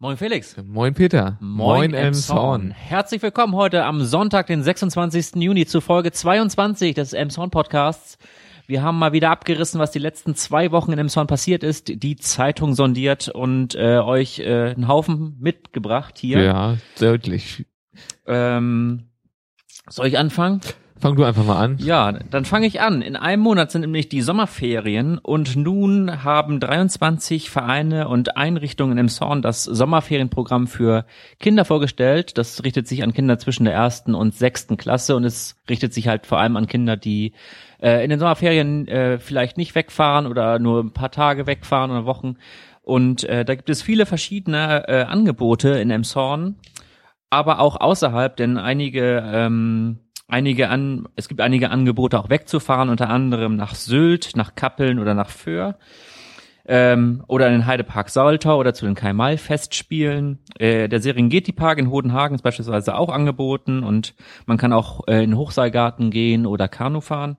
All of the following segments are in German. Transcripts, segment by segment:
Moin Felix. Moin Peter. Moin, Emshorn. Herzlich willkommen heute am Sonntag, den 26. Juni zu Folge 22 des Emshorn Podcasts. Wir haben mal wieder abgerissen, was die letzten zwei Wochen in Emshorn passiert ist, die Zeitung sondiert und äh, euch äh, einen Haufen mitgebracht hier. Ja, deutlich. Ähm, soll ich anfangen? Fang du einfach mal an. Ja, dann fange ich an. In einem Monat sind nämlich die Sommerferien und nun haben 23 Vereine und Einrichtungen im Zorn das Sommerferienprogramm für Kinder vorgestellt. Das richtet sich an Kinder zwischen der ersten und sechsten Klasse und es richtet sich halt vor allem an Kinder, die äh, in den Sommerferien äh, vielleicht nicht wegfahren oder nur ein paar Tage wegfahren oder Wochen. Und äh, da gibt es viele verschiedene äh, Angebote in Emshorn, aber auch außerhalb, denn einige ähm, einige an, es gibt einige Angebote auch wegzufahren, unter anderem nach Sylt, nach Kappeln oder nach Föhr. Ähm, oder in den Heidepark Saltau oder zu den Kai-Mai-Festspielen. Äh, der Serengeti-Park in Hodenhagen ist beispielsweise auch angeboten und man kann auch äh, in den Hochseilgarten gehen oder Kanu fahren.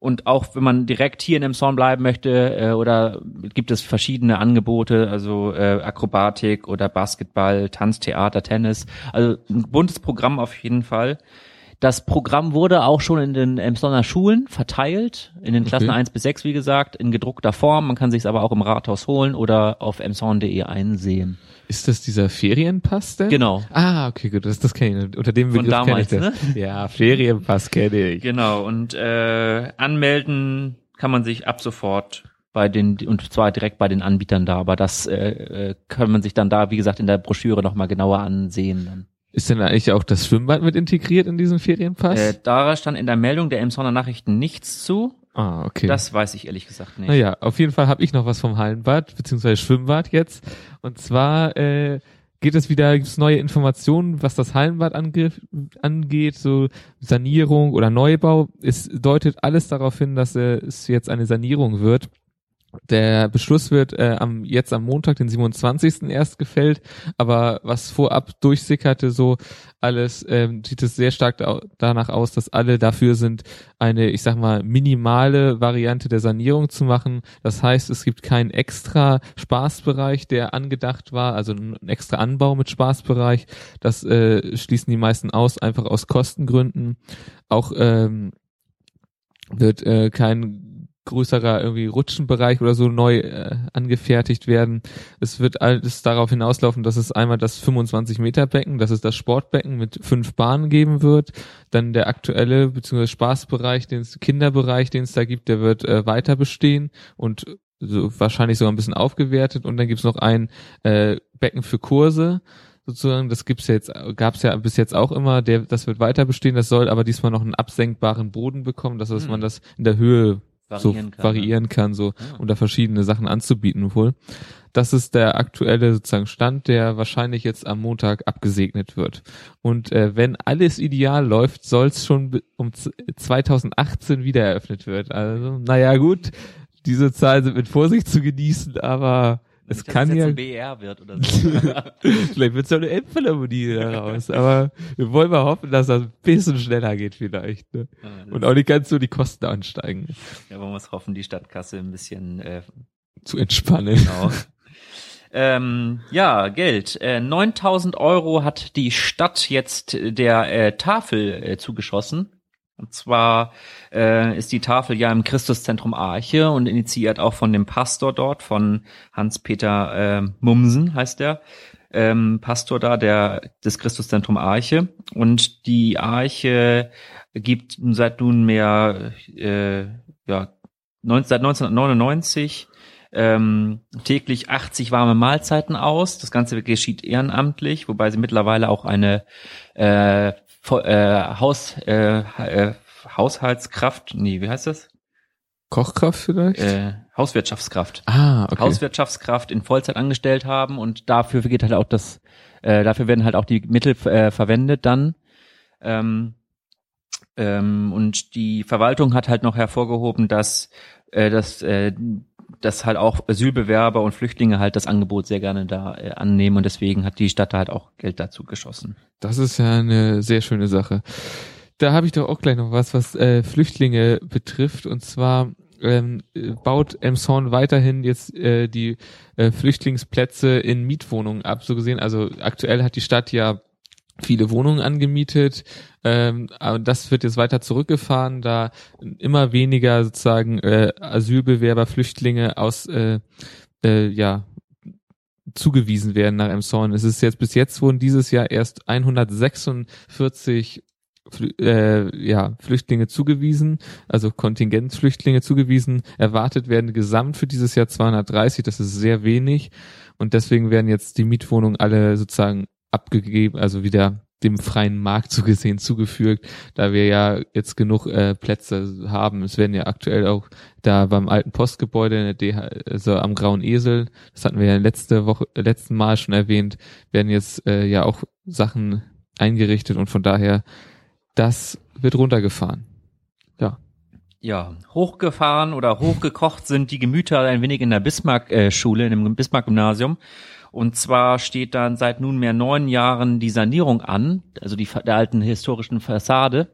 Und auch wenn man direkt hier in Emshorn bleiben möchte, äh, oder gibt es verschiedene Angebote, also äh, Akrobatik oder Basketball, Tanztheater, Tennis. Also ein buntes Programm auf jeden Fall. Das Programm wurde auch schon in den Emsonner Schulen verteilt, in den Klassen okay. 1 bis 6, wie gesagt, in gedruckter Form. Man kann sich aber auch im Rathaus holen oder auf emson.de einsehen. Ist das dieser Ferienpass denn? Genau. Ah, okay, gut, das, das kenne ich. Unter dem Begriff kenne ich das. Ne? Ja, Ferienpass kenne ich. Genau, und äh, anmelden kann man sich ab sofort bei den und zwar direkt bei den Anbietern da, aber das äh, äh kann man sich dann da, wie gesagt, in der Broschüre nochmal genauer ansehen. Dann. Ist denn eigentlich auch das Schwimmbad mit integriert in diesem Ferienpass? Äh, da stand in der Meldung der Emsonner Nachrichten nichts zu. Ah, okay. Das weiß ich ehrlich gesagt nicht. Naja, auf jeden Fall habe ich noch was vom Hallenbad, beziehungsweise Schwimmbad jetzt. Und zwar äh, geht es wieder, gibt es neue Informationen, was das Hallenbad angeht, so Sanierung oder Neubau. Es deutet alles darauf hin, dass äh, es jetzt eine Sanierung wird. Der Beschluss wird äh, am jetzt am Montag, den 27. erst gefällt, aber was vorab durchsickerte, so alles ähm, sieht es sehr stark da, danach aus, dass alle dafür sind, eine, ich sag mal, minimale Variante der Sanierung zu machen. Das heißt, es gibt keinen extra Spaßbereich, der angedacht war, also ein extra Anbau mit Spaßbereich. Das äh, schließen die meisten aus, einfach aus Kostengründen. Auch ähm, wird äh, kein größerer irgendwie Rutschenbereich oder so neu äh, angefertigt werden. Es wird alles darauf hinauslaufen, dass es einmal das 25 Meter Becken, das ist das Sportbecken mit fünf Bahnen geben wird. Dann der aktuelle bzw. Spaßbereich, den Kinderbereich, den es da gibt, der wird äh, weiter bestehen und so wahrscheinlich sogar ein bisschen aufgewertet. Und dann gibt's noch ein äh, Becken für Kurse sozusagen, das gibt's ja jetzt, gab's ja bis jetzt auch immer, der, das wird weiter bestehen, das soll aber diesmal noch einen absenkbaren Boden bekommen, dass, dass hm. man das in der Höhe variieren so kann, variieren ne? kann, so ja. um da verschiedene Sachen anzubieten wohl. Das ist der aktuelle sozusagen Stand, der wahrscheinlich jetzt am Montag abgesegnet wird. Und äh, wenn alles ideal läuft, soll es schon um 2018 wieder eröffnet wird. Also, naja gut, diese Zahlen sind mit Vorsicht zu genießen, aber es kann ja. BR wird oder so. vielleicht wird es ja eine Elbphilharmonie daraus. Aber wir wollen mal hoffen, dass das ein bisschen schneller geht vielleicht. Ne? Ja, Und auch nicht ganz so die Kosten ansteigen. Ja, man muss hoffen, die Stadtkasse ein bisschen äh, zu entspannen. Genau. Ähm, ja, Geld. Äh, 9000 Euro hat die Stadt jetzt der äh, Tafel äh, zugeschossen. Und zwar äh, ist die Tafel ja im Christuszentrum Arche und initiiert auch von dem Pastor dort, von Hans-Peter äh, Mumsen heißt der. Ähm, Pastor da der des Christuszentrum Arche und die Arche gibt seit nunmehr äh, ja 19, seit 1999 ähm, täglich 80 warme Mahlzeiten aus. Das Ganze geschieht ehrenamtlich, wobei sie mittlerweile auch eine äh, äh, Haus, äh, äh, Haushaltskraft, nee, wie heißt das? Kochkraft vielleicht? Äh, Hauswirtschaftskraft. Ah, okay. Hauswirtschaftskraft in Vollzeit angestellt haben und dafür geht halt auch das, äh, dafür werden halt auch die Mittel äh, verwendet dann. Ähm, ähm, und die Verwaltung hat halt noch hervorgehoben, dass, äh, dass äh, dass halt auch Asylbewerber und Flüchtlinge halt das Angebot sehr gerne da äh, annehmen und deswegen hat die Stadt da halt auch Geld dazu geschossen. Das ist ja eine sehr schöne Sache. Da habe ich doch auch gleich noch was, was äh, Flüchtlinge betrifft und zwar ähm, baut Emshorn weiterhin jetzt äh, die äh, Flüchtlingsplätze in Mietwohnungen ab, so gesehen. Also aktuell hat die Stadt ja viele Wohnungen angemietet. Ähm, aber das wird jetzt weiter zurückgefahren, da immer weniger sozusagen äh, Asylbewerber, Flüchtlinge aus äh, äh, ja zugewiesen werden nach Emshorn. Es ist jetzt bis jetzt wurden dieses Jahr erst 146 äh, ja, Flüchtlinge zugewiesen, also Kontingentflüchtlinge zugewiesen. Erwartet werden gesamt für dieses Jahr 230, das ist sehr wenig. Und deswegen werden jetzt die Mietwohnungen alle sozusagen abgegeben, also wieder dem freien Markt so gesehen zugefügt, da wir ja jetzt genug äh, Plätze haben. Es werden ja aktuell auch da beim alten Postgebäude in der DH, also am Grauen Esel, das hatten wir ja letzte Woche, letzten Mal schon erwähnt, werden jetzt äh, ja auch Sachen eingerichtet und von daher das wird runtergefahren. Ja. Ja, hochgefahren oder hochgekocht sind die Gemüter ein wenig in der Bismarck-Schule, in dem Bismarck-Gymnasium. Und zwar steht dann seit nunmehr neun Jahren die Sanierung an, also die der alten historischen Fassade.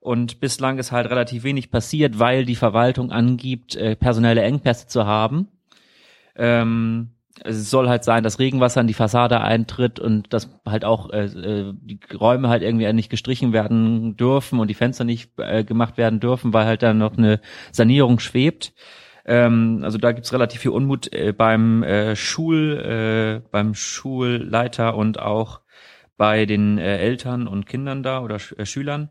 Und bislang ist halt relativ wenig passiert, weil die Verwaltung angibt, äh, personelle Engpässe zu haben. Ähm, es soll halt sein, dass Regenwasser in die Fassade eintritt und dass halt auch äh, äh, die Räume halt irgendwie nicht gestrichen werden dürfen und die Fenster nicht äh, gemacht werden dürfen, weil halt dann noch eine Sanierung schwebt. Ähm, also da gibt's relativ viel Unmut äh, beim äh, Schul, äh, beim Schulleiter und auch bei den äh, Eltern und Kindern da oder Sch äh, Schülern.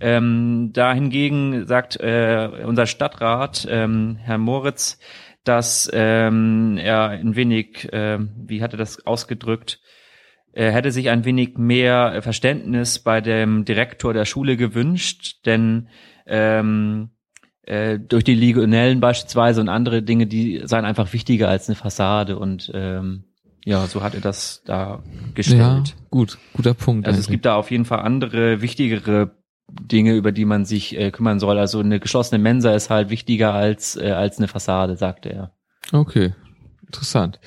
Ähm, da hingegen sagt äh, unser Stadtrat, ähm, Herr Moritz, dass ähm, er ein wenig, äh, wie hat er das ausgedrückt, er hätte sich ein wenig mehr Verständnis bei dem Direktor der Schule gewünscht, denn ähm, äh, durch die Legionellen beispielsweise und andere Dinge, die seien einfach wichtiger als eine Fassade und ähm, ja, so hat er das da gestellt. Ja, gut, guter Punkt. Also eigentlich. es gibt da auf jeden Fall andere, wichtigere Dinge, über die man sich äh, kümmern soll. Also eine geschlossene Mensa ist halt wichtiger als äh, als eine Fassade, sagte er. Okay, interessant.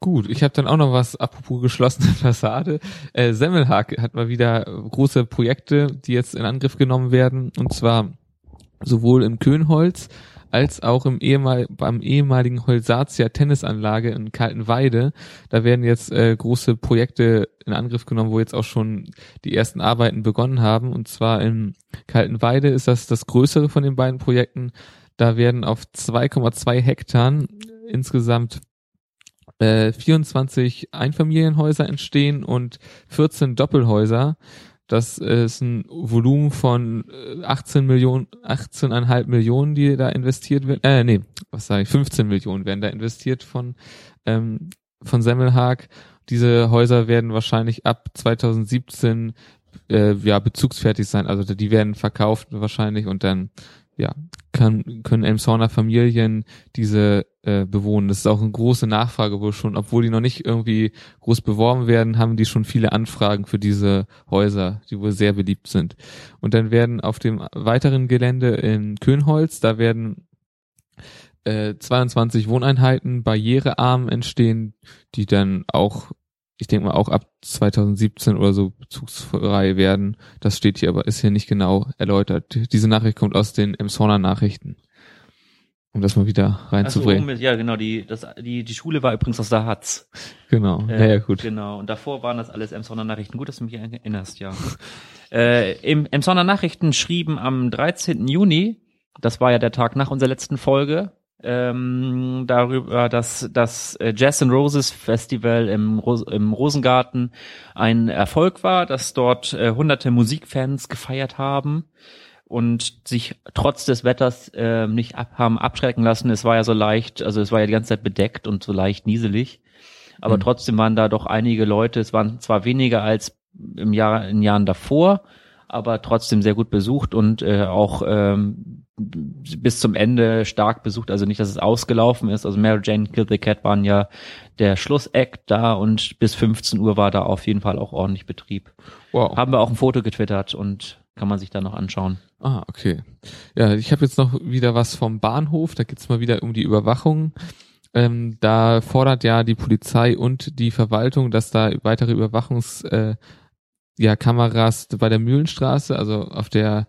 Gut, ich habe dann auch noch was, apropos geschlossene Fassade. Äh, Semmelhack hat mal wieder große Projekte, die jetzt in Angriff genommen werden. Und zwar sowohl im Könholz als auch im ehemal, beim ehemaligen Holsatia Tennisanlage in Kaltenweide. Da werden jetzt äh, große Projekte in Angriff genommen, wo jetzt auch schon die ersten Arbeiten begonnen haben. Und zwar in Kaltenweide ist das das größere von den beiden Projekten. Da werden auf 2,2 Hektar insgesamt äh, 24 Einfamilienhäuser entstehen und 14 Doppelhäuser. Das ist ein Volumen von 18 äh, Millionen, 18,5 Millionen, die da investiert werden. Äh, nee, was sage ich? 15 Millionen werden da investiert von, ähm, von Semmelhag. Diese Häuser werden wahrscheinlich ab 2017 äh, ja bezugsfertig sein. Also die werden verkauft wahrscheinlich und dann ja, kann, können Elmshorner Familien diese äh, bewohnen. Das ist auch eine große Nachfrage wohl schon, obwohl die noch nicht irgendwie groß beworben werden, haben die schon viele Anfragen für diese Häuser, die wohl sehr beliebt sind. Und dann werden auf dem weiteren Gelände in Könholz, da werden äh, 22 Wohneinheiten barrierearm entstehen, die dann auch ich denke mal auch ab 2017 oder so bezugsfrei werden. Das steht hier aber, ist hier nicht genau erläutert. Diese Nachricht kommt aus den Emshorner Nachrichten. Um das mal wieder reinzubringen. So, ja, genau, die, das, die, die Schule war übrigens aus der Hatz. Genau, äh, naja, gut. Genau, und davor waren das alles Emshorner Nachrichten. Gut, dass du mich erinnerst, ja. äh, Im Emshorner Nachrichten schrieben am 13. Juni, das war ja der Tag nach unserer letzten Folge, ähm, darüber, dass das äh, Jazz and Roses Festival im, Ros im Rosengarten ein Erfolg war, dass dort äh, hunderte Musikfans gefeiert haben und sich trotz des Wetters äh, nicht ab, haben abschrecken lassen. Es war ja so leicht, also es war ja die ganze Zeit bedeckt und so leicht nieselig, aber mhm. trotzdem waren da doch einige Leute. Es waren zwar weniger als im Jahr in Jahren davor, aber trotzdem sehr gut besucht und äh, auch ähm, bis zum Ende stark besucht, also nicht, dass es ausgelaufen ist. Also Mary Jane Kill the Cat waren ja der Schlusseck da und bis 15 Uhr war da auf jeden Fall auch ordentlich Betrieb. Wow. Haben wir auch ein Foto getwittert und kann man sich da noch anschauen. Ah, okay. Ja, ich habe jetzt noch wieder was vom Bahnhof, da geht's mal wieder um die Überwachung. Ähm, da fordert ja die Polizei und die Verwaltung, dass da weitere Überwachungs äh, ja, Kameras bei der Mühlenstraße, also auf der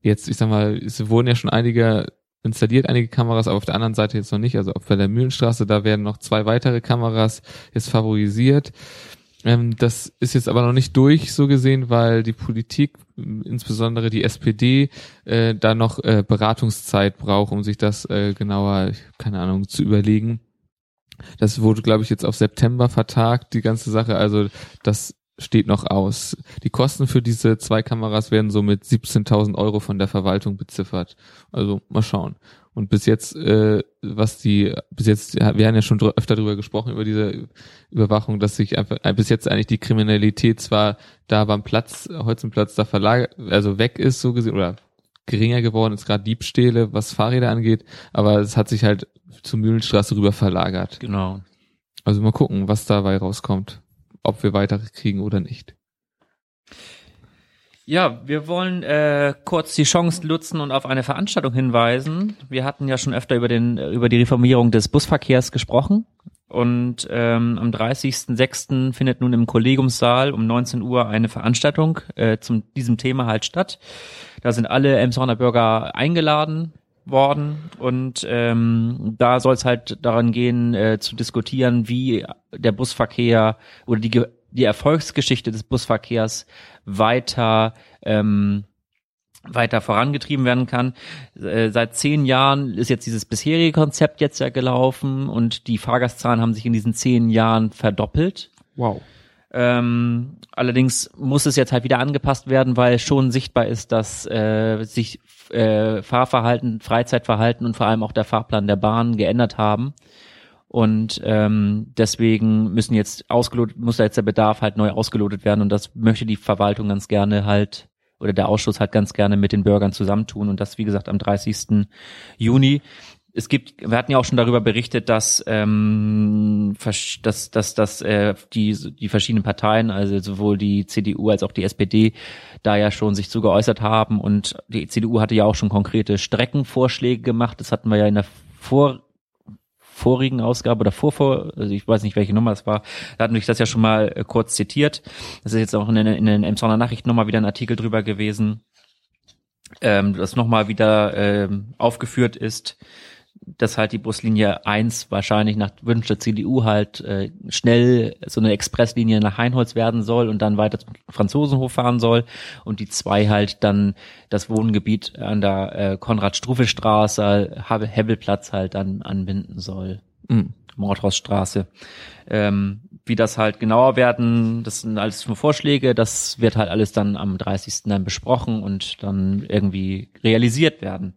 jetzt, ich sag mal, es wurden ja schon einige installiert einige Kameras, aber auf der anderen Seite jetzt noch nicht. Also auf der Mühlenstraße, da werden noch zwei weitere Kameras jetzt favorisiert. Ähm, das ist jetzt aber noch nicht durch, so gesehen, weil die Politik, insbesondere die SPD, äh, da noch äh, Beratungszeit braucht, um sich das äh, genauer, keine Ahnung, zu überlegen. Das wurde, glaube ich, jetzt auf September vertagt, die ganze Sache. Also das steht noch aus. Die Kosten für diese zwei Kameras werden so mit 17.000 Euro von der Verwaltung beziffert. Also mal schauen. Und bis jetzt, äh, was die, bis jetzt, wir haben ja schon öfter darüber gesprochen, über diese Überwachung, dass sich einfach, äh, bis jetzt eigentlich die Kriminalität zwar da beim Platz, Holzenplatz da verlagert, also weg ist, so gesehen, oder geringer geworden ist, gerade Diebstähle, was Fahrräder angeht, aber es hat sich halt zur Mühlenstraße rüber verlagert. Genau. Also mal gucken, was dabei rauskommt ob wir weitere kriegen oder nicht. Ja, wir wollen äh, kurz die Chance nutzen und auf eine Veranstaltung hinweisen. Wir hatten ja schon öfter über den über die Reformierung des Busverkehrs gesprochen und ähm, am 30.06. findet nun im Kollegiumssaal um 19 Uhr eine Veranstaltung äh, zum diesem Thema halt statt. Da sind alle Emshorner Bürger eingeladen worden und ähm, da soll es halt daran gehen äh, zu diskutieren, wie der Busverkehr oder die die Erfolgsgeschichte des Busverkehrs weiter ähm, weiter vorangetrieben werden kann. Äh, seit zehn Jahren ist jetzt dieses bisherige Konzept jetzt ja gelaufen und die Fahrgastzahlen haben sich in diesen zehn Jahren verdoppelt. Wow. Ähm, allerdings muss es jetzt halt wieder angepasst werden, weil schon sichtbar ist, dass äh, sich äh, Fahrverhalten, Freizeitverhalten und vor allem auch der Fahrplan der Bahn geändert haben. Und ähm, deswegen müssen jetzt ausgelotet, muss da jetzt der Bedarf halt neu ausgelotet werden und das möchte die Verwaltung ganz gerne halt oder der Ausschuss halt ganz gerne mit den Bürgern zusammentun und das wie gesagt am 30. Juni es gibt, wir hatten ja auch schon darüber berichtet, dass ähm, dass, dass, dass äh, die, die verschiedenen Parteien, also sowohl die CDU als auch die SPD, da ja schon sich zu geäußert haben und die CDU hatte ja auch schon konkrete Streckenvorschläge gemacht. Das hatten wir ja in der vor vorigen Ausgabe oder vorvor, also ich weiß nicht, welche Nummer es war, da hatten wir das ja schon mal äh, kurz zitiert. Das ist jetzt auch in in den Emsonner Nachrichten nochmal wieder ein Artikel drüber gewesen, ähm, das nochmal wieder ähm, aufgeführt ist dass halt die Buslinie 1 wahrscheinlich nach Wünsch der CDU halt äh, schnell so eine Expresslinie nach Heinholz werden soll und dann weiter zum Franzosenhof fahren soll und die 2 halt dann das Wohngebiet an der äh, Konrad-Struve-Straße, Hebbelplatz halt dann anbinden soll. Mhm. Mordhausstraße. Ähm, wie das halt genauer werden, das sind alles nur Vorschläge, das wird halt alles dann am 30. dann besprochen und dann irgendwie realisiert werden.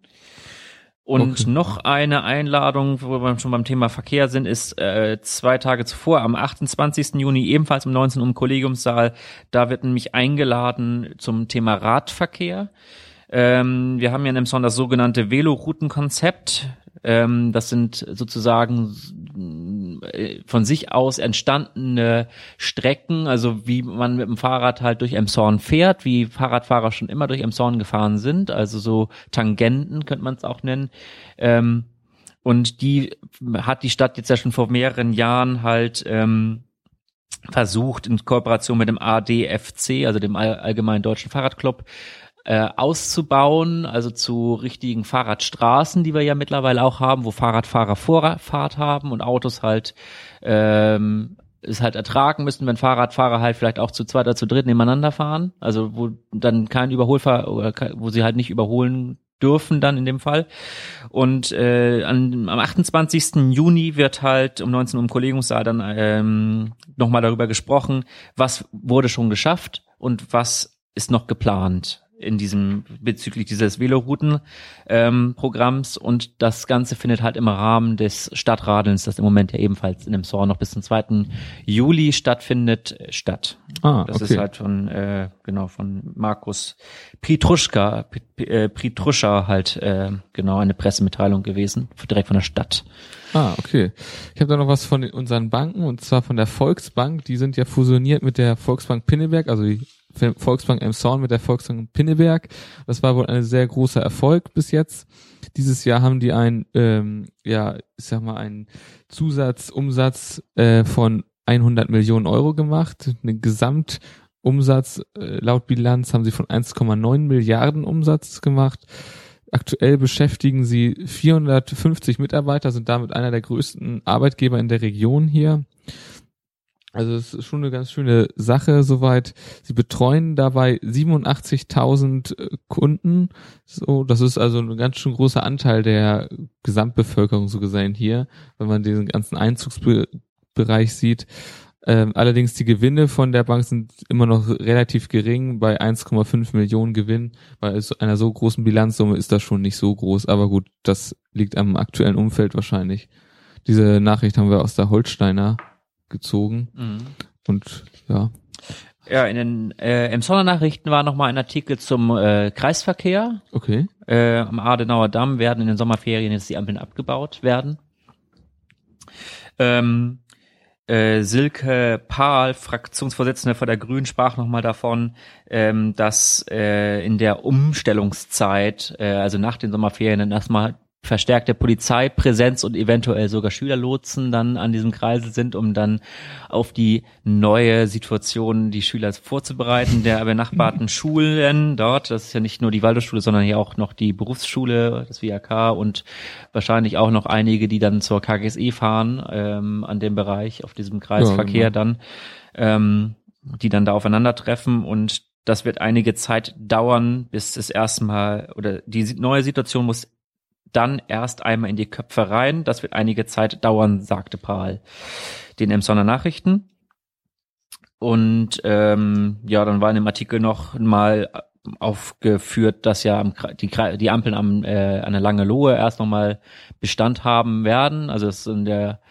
Und okay. noch eine Einladung, wo wir schon beim Thema Verkehr sind, ist äh, zwei Tage zuvor, am 28. Juni, ebenfalls um 19 Uhr im Kollegiumssaal. Da wird nämlich eingeladen zum Thema Radverkehr. Ähm, wir haben ja in Emson das sogenannte Veloroutenkonzept. Ähm, das sind sozusagen von sich aus entstandene Strecken, also wie man mit dem Fahrrad halt durch Emshorn fährt, wie Fahrradfahrer schon immer durch Emshorn gefahren sind, also so Tangenten könnte man es auch nennen. Ähm, und die hat die Stadt jetzt ja schon vor mehreren Jahren halt ähm, versucht in Kooperation mit dem ADFC, also dem Allgemeinen Deutschen Fahrradclub, äh, auszubauen, also zu richtigen Fahrradstraßen, die wir ja mittlerweile auch haben, wo Fahrradfahrer Vorfahrt haben und Autos halt ähm, es halt ertragen müssen, wenn Fahrradfahrer halt vielleicht auch zu zweit oder zu dritt nebeneinander fahren, also wo dann kein Überholfahr oder wo sie halt nicht überholen dürfen dann in dem Fall. Und äh, an, am 28. Juni wird halt um 19 Uhr im Kollegiumssaal dann ähm, nochmal darüber gesprochen, was wurde schon geschafft und was ist noch geplant in diesem bezüglich dieses Velorouten-Programms ähm, und das Ganze findet halt im Rahmen des Stadtradelns, das im Moment ja ebenfalls in dem Sor noch bis zum 2. Juli stattfindet, statt. Ah, das okay. ist halt von äh, genau von Markus Pritruschka, äh, Pritruscha halt äh, genau eine Pressemitteilung gewesen, direkt von der Stadt. Ah, okay. Ich habe da noch was von unseren Banken und zwar von der Volksbank. Die sind ja fusioniert mit der Volksbank Pinneberg, also die Volksbank Emshorn mit der Volksbank Pinneberg. Das war wohl ein sehr großer Erfolg bis jetzt. Dieses Jahr haben die ein, ähm, ja, ich sag mal, einen Zusatzumsatz äh, von 100 Millionen Euro gemacht. Einen Gesamtumsatz äh, laut Bilanz haben sie von 1,9 Milliarden Umsatz gemacht. Aktuell beschäftigen sie 450 Mitarbeiter, sind damit einer der größten Arbeitgeber in der Region hier. Also es ist schon eine ganz schöne Sache soweit. Sie betreuen dabei 87.000 äh, Kunden. So, das ist also ein ganz schön großer Anteil der Gesamtbevölkerung so gesehen hier, wenn man diesen ganzen Einzugsbereich sieht. Ähm, allerdings die Gewinne von der Bank sind immer noch relativ gering, bei 1,5 Millionen Gewinn. Bei einer so großen Bilanzsumme ist das schon nicht so groß, aber gut, das liegt am aktuellen Umfeld wahrscheinlich. Diese Nachricht haben wir aus der Holsteiner gezogen. Mhm. Und ja. Ja, in den äh, im Sondernachrichten war nochmal ein Artikel zum äh, Kreisverkehr. Okay. Äh, am Adenauer Damm werden in den Sommerferien jetzt die Ampeln abgebaut werden. Ähm, äh, Silke Pahl, Fraktionsvorsitzende von der Grünen, sprach nochmal davon, ähm, dass äh, in der Umstellungszeit, äh, also nach den Sommerferien, dann erstmal verstärkte Polizeipräsenz und eventuell sogar Schülerlotsen dann an diesem Kreisel sind, um dann auf die neue Situation die Schüler vorzubereiten, der benachbarten Schulen dort. Das ist ja nicht nur die Waldorfschule, sondern hier auch noch die Berufsschule, das WAK und wahrscheinlich auch noch einige, die dann zur KGSE fahren, ähm, an dem Bereich, auf diesem Kreisverkehr ja, genau. dann, ähm, die dann da aufeinandertreffen und das wird einige Zeit dauern, bis das erste Mal oder die neue Situation muss dann erst einmal in die Köpfe rein. Das wird einige Zeit dauern, sagte Paul den Emsonner Nachrichten. Und ähm, ja, dann war in dem Artikel noch mal aufgeführt, dass ja die, die Ampeln am, äh, an der Lange Lohe erst nochmal Bestand haben werden. Also es in der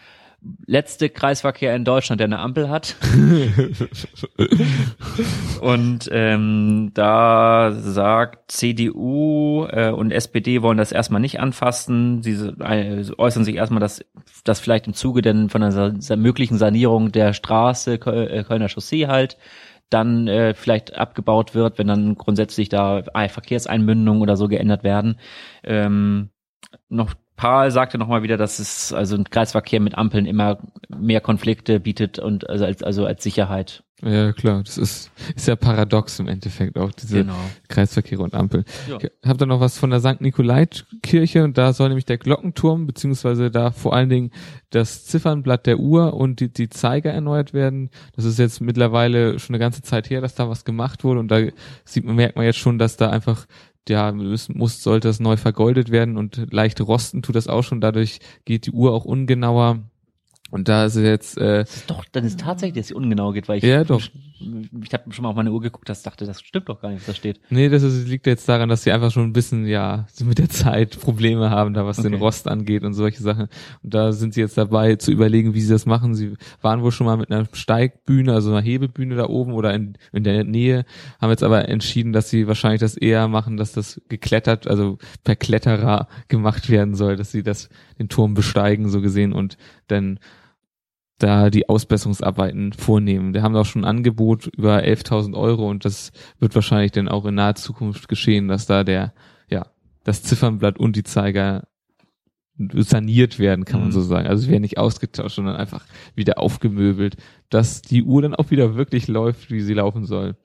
letzte Kreisverkehr in Deutschland, der eine Ampel hat. und ähm, da sagt CDU äh, und SPD wollen das erstmal nicht anfassen. Sie äh, äußern sich erstmal, dass das vielleicht im Zuge denn von einer möglichen Sanierung der Straße äh, Kölner Chaussee halt dann äh, vielleicht abgebaut wird, wenn dann grundsätzlich da Verkehrseinmündungen oder so geändert werden. Ähm, noch Paul sagte nochmal wieder, dass es also ein Kreisverkehr mit Ampeln immer mehr Konflikte bietet und also als, also als Sicherheit. Ja, klar, das ist, ist ja paradox im Endeffekt auch, diese genau. Kreisverkehre und Ampeln. Ja. Ich hab da noch was von der St. Nikolai-Kirche und da soll nämlich der Glockenturm, beziehungsweise da vor allen Dingen das Ziffernblatt der Uhr und die, die Zeiger erneuert werden. Das ist jetzt mittlerweile schon eine ganze Zeit her, dass da was gemacht wurde und da sieht man, merkt man jetzt schon, dass da einfach ja, muss, muss, sollte das neu vergoldet werden und leicht rosten tut das auch schon. Dadurch geht die Uhr auch ungenauer. Und da ist jetzt äh, doch, dann ist tatsächlich, dass sie ungenau geht, weil ich ja doch ich habe schon mal auf meine Uhr geguckt, das dachte, das stimmt doch gar nicht, was da steht. Nee, das ist, liegt jetzt daran, dass sie einfach schon ein bisschen, ja, mit der Zeit Probleme haben, da was okay. den Rost angeht und solche Sachen. Und da sind sie jetzt dabei zu überlegen, wie sie das machen. Sie waren wohl schon mal mit einer Steigbühne, also einer Hebebühne da oben oder in, in der Nähe, haben jetzt aber entschieden, dass sie wahrscheinlich das eher machen, dass das geklettert, also per Kletterer gemacht werden soll, dass sie das, den Turm besteigen, so gesehen, und dann da die Ausbesserungsarbeiten vornehmen. Wir haben auch schon ein Angebot über 11.000 Euro und das wird wahrscheinlich dann auch in naher Zukunft geschehen, dass da der, ja, das Ziffernblatt und die Zeiger saniert werden, kann man mhm. so sagen. Also es werden nicht ausgetauscht, sondern einfach wieder aufgemöbelt, dass die Uhr dann auch wieder wirklich läuft, wie sie laufen soll.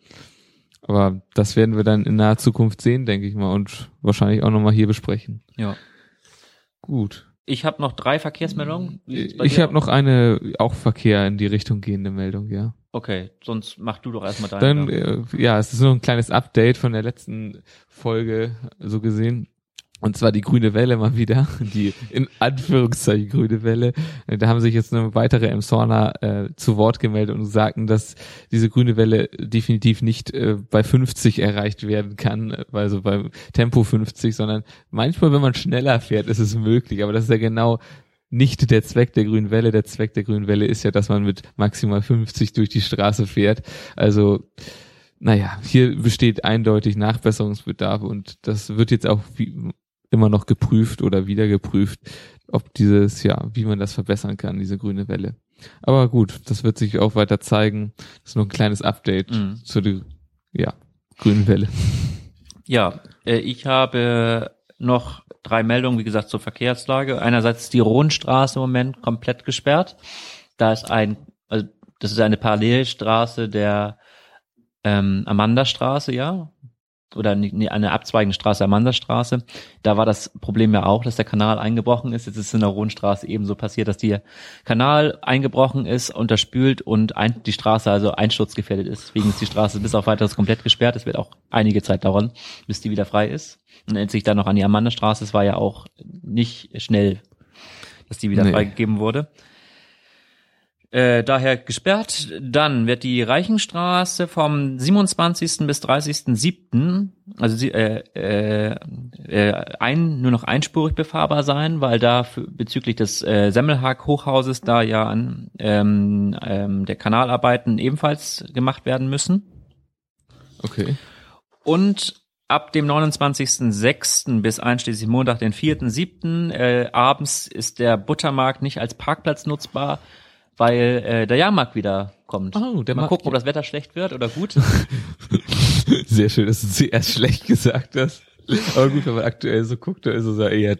Aber das werden wir dann in naher Zukunft sehen, denke ich mal, und wahrscheinlich auch nochmal hier besprechen. Ja. Gut. Ich habe noch drei Verkehrsmeldungen. Ich habe noch eine auch Verkehr in die Richtung gehende Meldung, ja. Okay, sonst mach du doch erstmal deine. Dann, äh, ja, es ist nur ein kleines Update von der letzten Folge, so gesehen. Und zwar die Grüne Welle mal wieder, die in Anführungszeichen Grüne Welle. Da haben sich jetzt eine weitere Emsorner äh, zu Wort gemeldet und sagten, dass diese Grüne Welle definitiv nicht äh, bei 50 erreicht werden kann, also beim Tempo 50, sondern manchmal, wenn man schneller fährt, ist es möglich. Aber das ist ja genau nicht der Zweck der Grünen Welle. Der Zweck der Grünen Welle ist ja, dass man mit maximal 50 durch die Straße fährt. Also naja, hier besteht eindeutig Nachbesserungsbedarf und das wird jetzt auch wie, immer noch geprüft oder wieder geprüft, ob dieses, ja, wie man das verbessern kann, diese grüne Welle. Aber gut, das wird sich auch weiter zeigen. Das ist nur ein kleines Update mhm. zu der, ja, grünen Welle. Ja, äh, ich habe noch drei Meldungen, wie gesagt, zur Verkehrslage. Einerseits die Rohnstraße im Moment komplett gesperrt. Da ist ein, also das ist eine Parallelstraße der ähm, Amandastraße, ja, oder nee, eine abzweigende Straße, Amandastraße. Da war das Problem ja auch, dass der Kanal eingebrochen ist. Jetzt ist es in der Rohnstraße ebenso passiert, dass der Kanal eingebrochen ist, unterspült und ein, die Straße also einsturzgefährdet ist. Deswegen ist die Straße bis auf weiteres komplett gesperrt. Es wird auch einige Zeit dauern, bis die wieder frei ist. Und erinnert sich dann noch an die Amandastraße. Es war ja auch nicht schnell, dass die wieder Nee. freigegeben wurde. Äh, daher gesperrt. Dann wird die Reichenstraße vom 27. bis 30.07. also sie, äh, äh, äh, ein, nur noch einspurig befahrbar sein, weil da für, bezüglich des äh, Semmelhag-Hochhauses da ja an, ähm, ähm, der Kanalarbeiten ebenfalls gemacht werden müssen. Okay. Und ab dem 29.06. bis einschließlich Montag, den 4.07. Äh, abends ist der Buttermarkt nicht als Parkplatz nutzbar, weil äh, der Jahrmarkt wieder kommt. Oh, der Mal Markt- gucken, ob das Wetter schlecht wird oder gut. Sehr schön, dass du zuerst schlecht gesagt hast. Aber gut, wenn man aktuell so guckt, da ist es ja eher,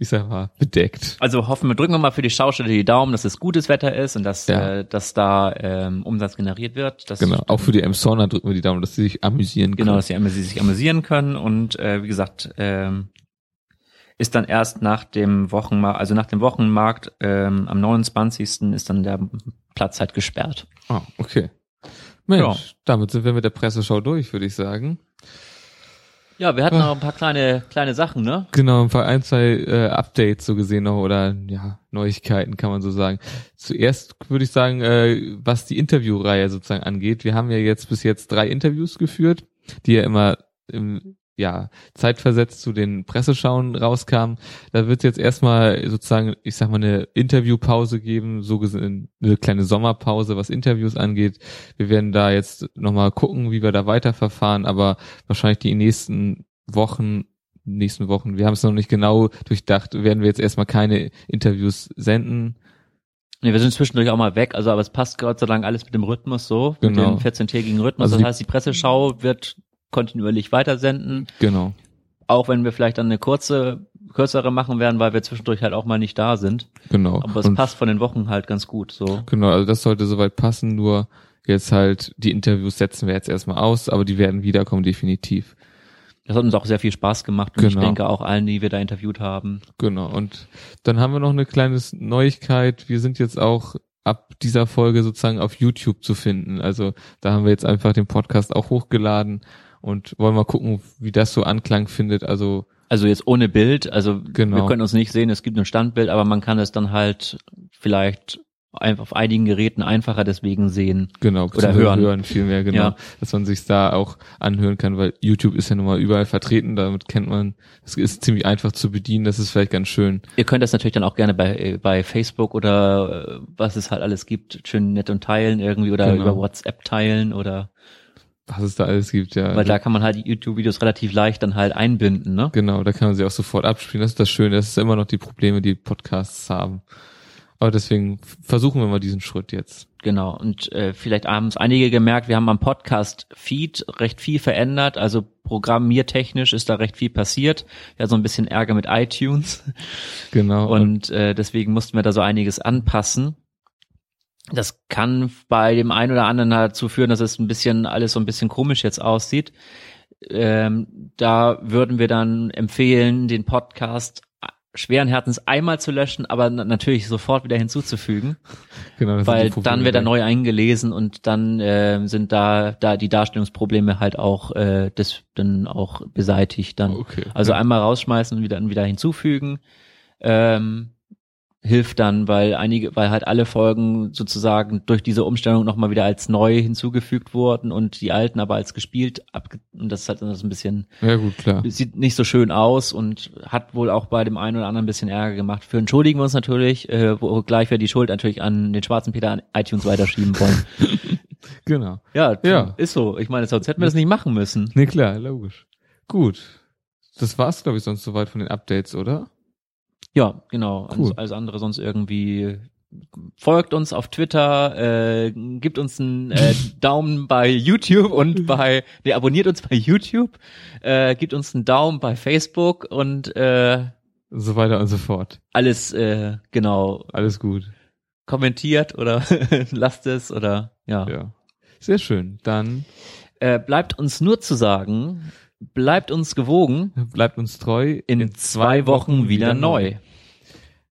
ich sag mal, bedeckt. Also hoffen wir, drücken wir mal für die Schaustelle die Daumen, dass es gutes Wetter ist und dass, Ja. äh, dass da ähm, Umsatz generiert wird. Genau. Auch für die Emsonner drücken wir die Daumen, dass sie sich amüsieren können. Genau, dass die amüsi- sich amüsieren können und äh, wie gesagt, ähm, ist dann erst nach dem Wochenmarkt, also nach dem Wochenmarkt ähm, am 29. ist dann der Platz halt gesperrt. Ah, okay. Mensch, Ja. damit sind wir mit der Presseschau durch, würde ich sagen. Ja, wir hatten noch ein paar kleine kleine Sachen, ne? Genau, ein paar ein, zwei äh, Updates so gesehen noch oder ja, Neuigkeiten kann man so sagen. Zuerst würde ich sagen, äh, was die Interviewreihe sozusagen angeht. Wir haben ja jetzt bis jetzt drei Interviews geführt, die ja immer im ja, zeitversetzt zu den Presseschauen rauskamen. Da wird jetzt erstmal sozusagen, ich sag mal, eine Interviewpause geben, so gesehen eine kleine Sommerpause, was Interviews angeht. Wir werden da jetzt nochmal gucken, wie wir da weiterverfahren, aber wahrscheinlich die nächsten Wochen, nächsten Wochen, wir haben es noch nicht genau durchdacht, werden wir jetzt erstmal keine Interviews senden. Nee, wir sind zwischendurch auch mal weg, also aber es passt Gott sei Dank alles mit dem Rhythmus so, Genau. mit dem 14-tägigen Rhythmus. Also das heißt, die Presseschau wird kontinuierlich weitersenden, Genau. auch wenn wir vielleicht dann eine kurze, kürzere machen werden, weil wir zwischendurch halt auch mal nicht da sind. Genau. Aber es Und- passt von den Wochen halt ganz gut so. Genau, also das sollte soweit passen, nur jetzt halt die Interviews setzen wir jetzt erstmal aus, aber die werden wiederkommen, definitiv. Das hat uns auch sehr viel Spaß gemacht und ich Genau. denke auch allen, die wir da interviewt haben. Genau. Und dann haben wir noch eine kleine Neuigkeit. Wir sind jetzt auch ab dieser Folge sozusagen auf YouTube zu finden. Also da haben wir jetzt einfach den Podcast auch hochgeladen und wollen mal gucken, wie das so Anklang findet. Also Also jetzt ohne Bild, also Genau. wir können uns nicht sehen, es gibt ein Standbild, aber man kann es dann halt vielleicht auf einigen Geräten einfacher deswegen sehen. genau, Oder hören. hören vielmehr, genau, Ja. dass man sich da auch anhören kann, weil YouTube ist ja nun mal überall vertreten, damit kennt man, es ist ziemlich einfach zu bedienen, das ist vielleicht ganz schön. Ihr könnt das natürlich dann auch gerne bei, äh, bei Facebook oder äh, was es halt alles gibt, schön nett und teilen irgendwie oder Genau. über WhatsApp teilen oder Was es da alles gibt, ja. weil da kann man halt die YouTube-Videos relativ leicht dann halt einbinden, ne? Genau, da kann man sie auch sofort abspielen. Das ist das Schöne. Das ist immer noch die Probleme, die Podcasts haben. Aber deswegen versuchen wir mal diesen Schritt jetzt. Genau. Und äh, vielleicht haben es einige gemerkt, wir haben am Podcast-Feed recht viel verändert. Also programmiertechnisch ist da recht viel passiert. Ja, so ein bisschen Ärger mit iTunes. Genau. Und äh, deswegen mussten wir da so einiges anpassen. Das kann bei dem einen oder anderen dazu führen, dass es ein bisschen alles so ein bisschen komisch jetzt aussieht. Ähm, da würden wir dann empfehlen, den Podcast schweren Herzens einmal zu löschen, aber na- natürlich sofort wieder hinzuzufügen, genau, weil dann wird er neu eingelesen und dann äh, sind da da die Darstellungsprobleme halt auch äh, das dann auch beseitigt dann. Okay. Also ja. einmal rausschmeißen und wieder, wieder hinzufügen. Ähm, hilft dann, weil einige, weil halt alle Folgen sozusagen durch diese Umstellung nochmal wieder als neu hinzugefügt wurden und die alten aber als gespielt abge und das halt dann so ein bisschen, ja gut, klar. sieht nicht so schön aus und hat wohl auch bei dem einen oder anderen ein bisschen Ärger gemacht. Für entschuldigen wir uns natürlich, äh, wo gleich wir die Schuld natürlich an den schwarzen Peter an iTunes weiterschieben wollen. Genau. ja, Ja. ist so. Ich meine, sonst hätten wir das nicht machen müssen. Nee, klar, logisch. Gut. Das war's, glaube ich, sonst soweit von den Updates, oder? Ja, genau. Cool. Alles, andere sonst irgendwie folgt uns auf Twitter, äh, gibt uns einen äh, Daumen bei YouTube und bei, nee, abonniert uns bei YouTube, äh, gibt uns einen Daumen bei Facebook und äh, So weiter und so fort. alles äh, genau Alles gut. kommentiert oder lasst es oder ja. Ja. Sehr schön. Dann, Äh, bleibt uns nur zu sagen, Bleibt uns gewogen. Bleibt uns treu. In, zwei Wochen wieder neu.